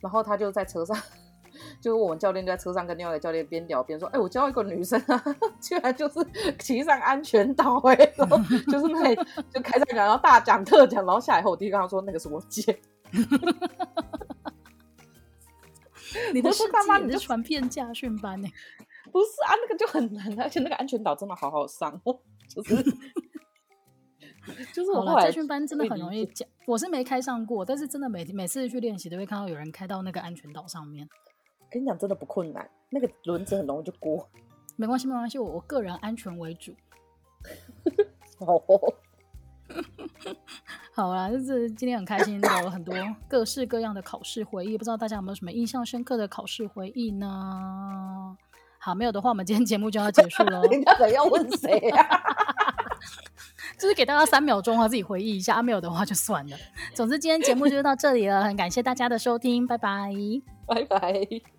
然后他就在车上，[laughs] 就是我们教练就在车上跟另外一个教练边聊边说：“哎，我教一个女生啊，[laughs] 居然就是骑上安全岛，哎，[laughs] 然后就是那里就开上讲，然后大讲特讲，然后下来后，我弟跟他说那个是我姐。你的是干嘛？你的传片驾训班呢？不是啊，那个就很难，而且那个安全岛真的好好上，就是。[laughs] 就是我后来驾训班真的很容易讲，我是没开上过，但是真的每每次去练习都会看到有人开到那个安全岛上面。跟你讲，真的不困难，那个轮子很容易就过。没关系，没关系，我我个人安全为主。[laughs] 好，[laughs] 好啦，就是今天很开心聊了很多各式各样的考试回忆，不知道大家有没有什么印象深刻的考试回忆呢？好，没有的话，我们今天节目就要结束了。人家可要问谁啊？就是给大家三秒钟啊，自己回忆一下。啊，没有的话就算了。总之，今天节目就到这里了，很感谢大家的收听，拜拜，拜拜。